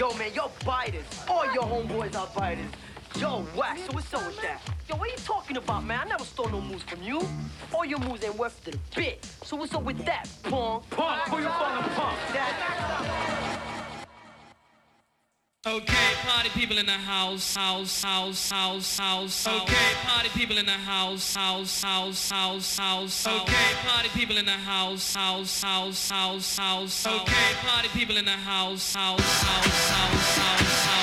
Yo, man, yo biters. All your homeboys are biters. Yo, wax, so what's up with that? Yo, what are you talking about, man? I never stole no moves from you. All your moves ain't worth the bit. So what's up with that, punk? Punk? Who you calling punk? Okay, party people in the house, house, house, house, house. Okay, party people in the house, house, house, house, house. Okay, party people in the house, house, house, house, house. Okay, party people in the house, house, house, house, house,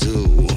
do.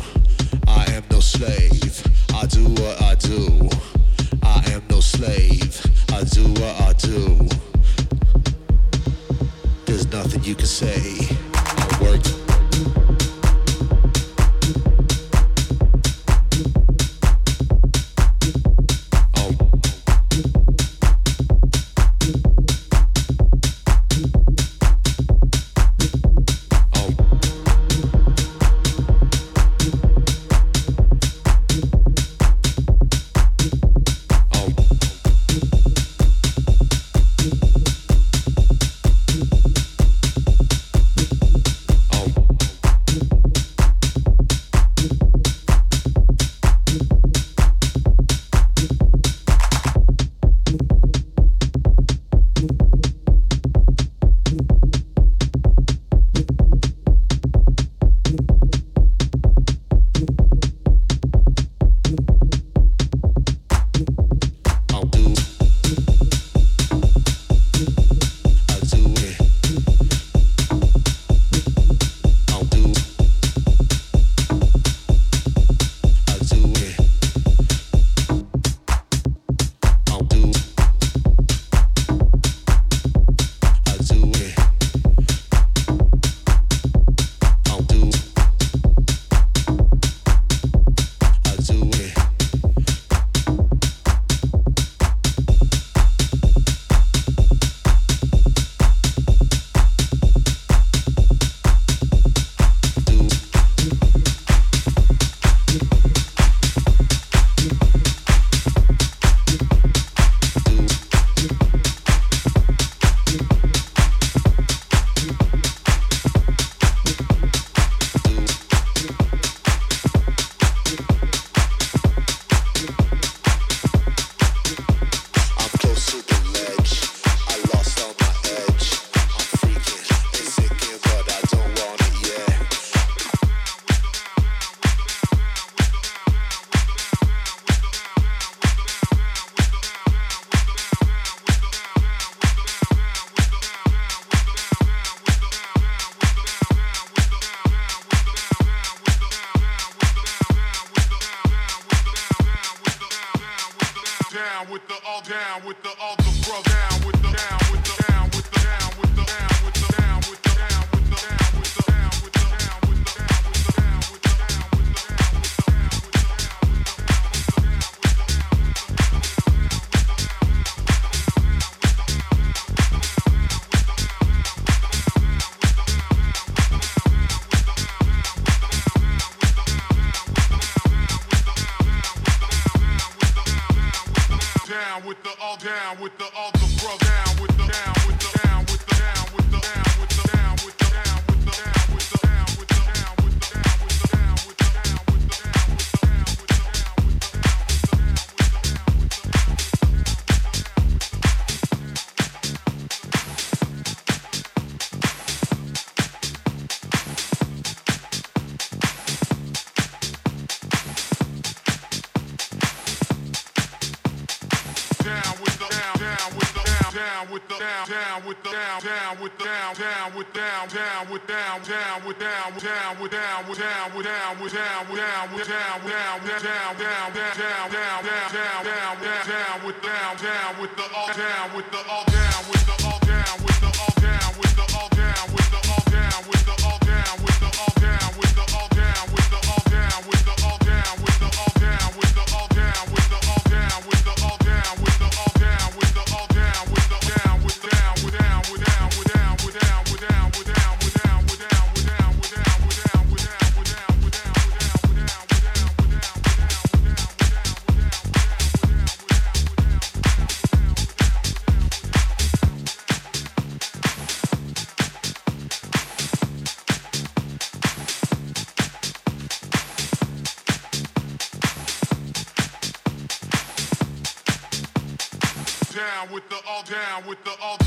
down with the all down with the all the bro down with the down with the down with the down with the down down with the all down with the all down with the all down with the all down with the all down with down with the other.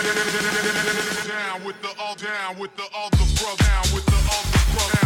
Down with the all, down with the all, the bro, down with the all, the bro.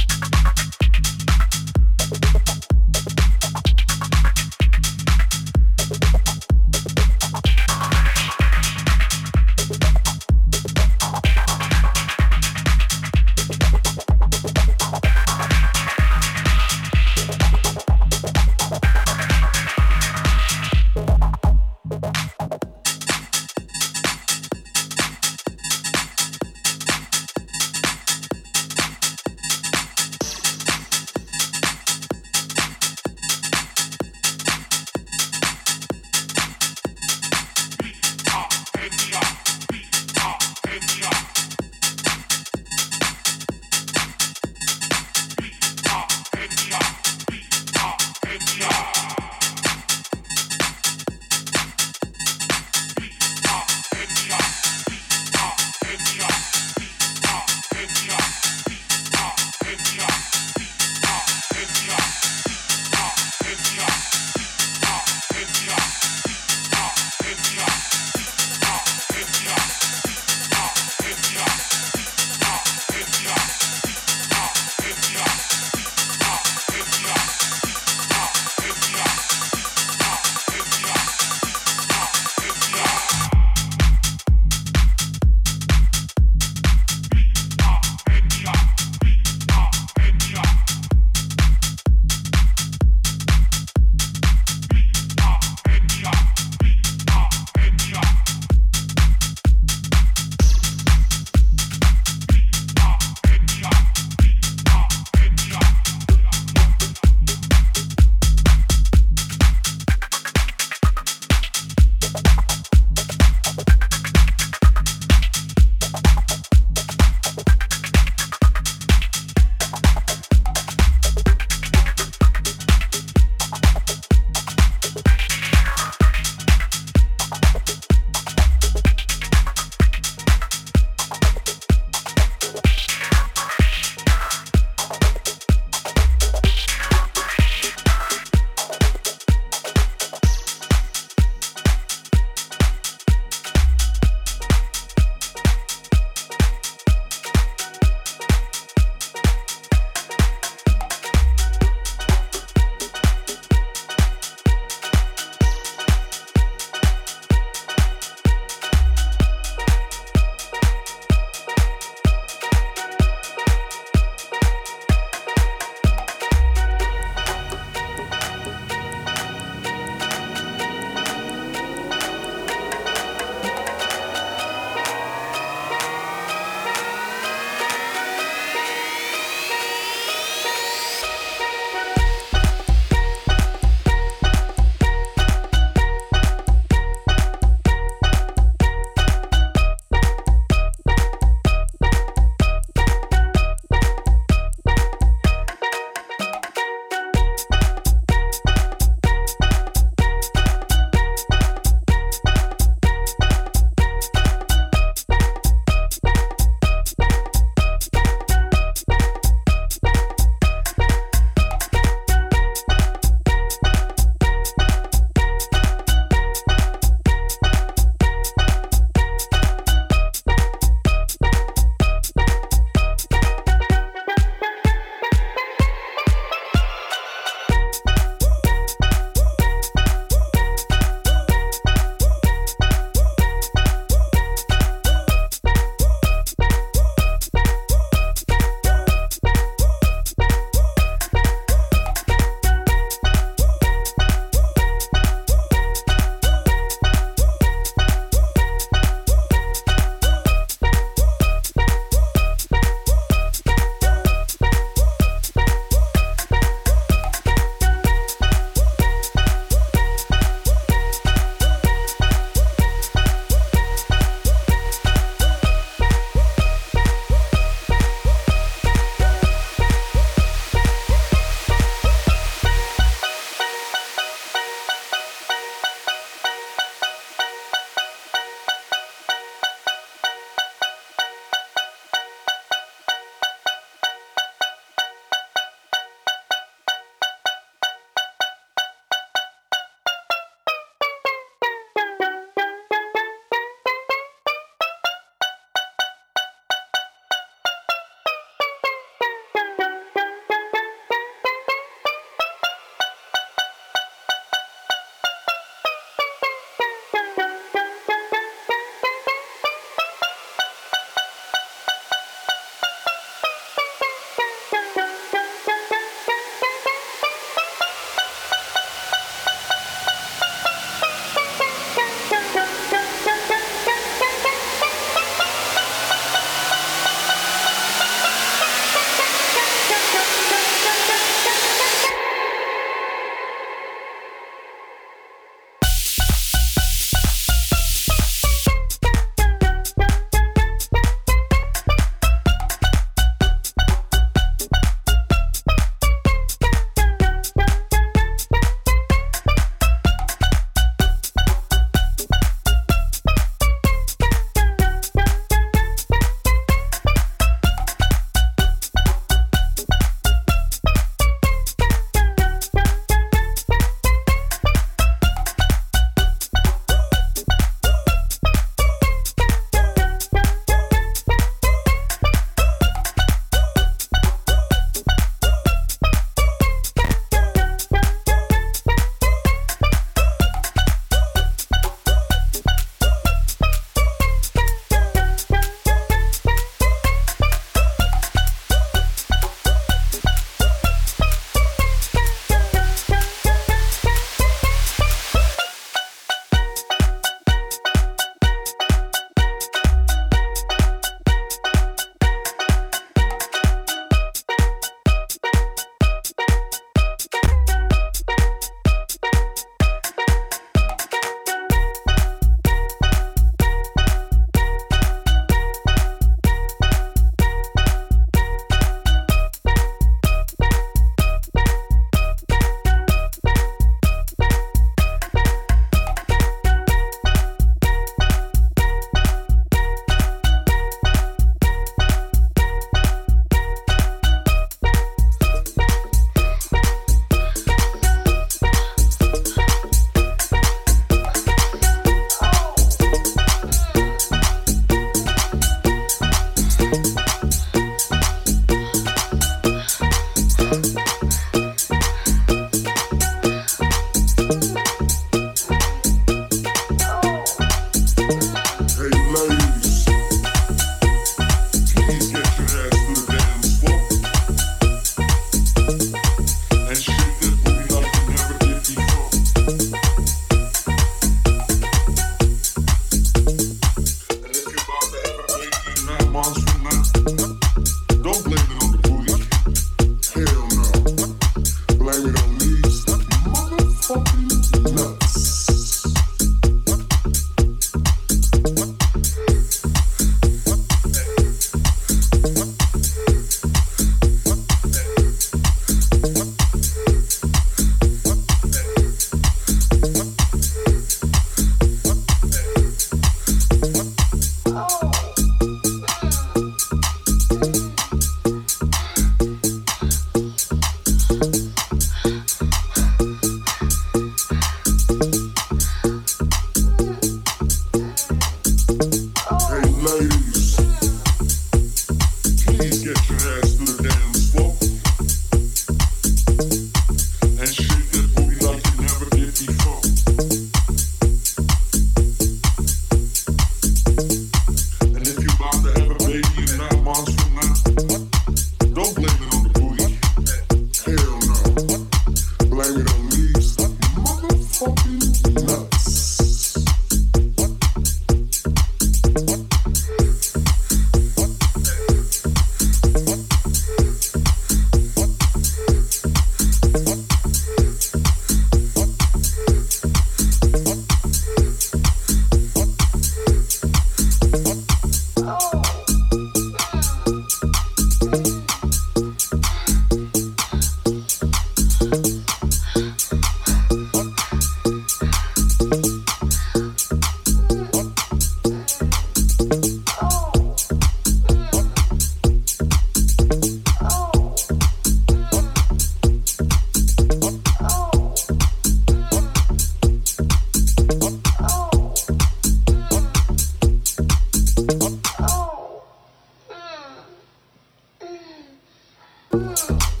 Yeah.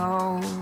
know.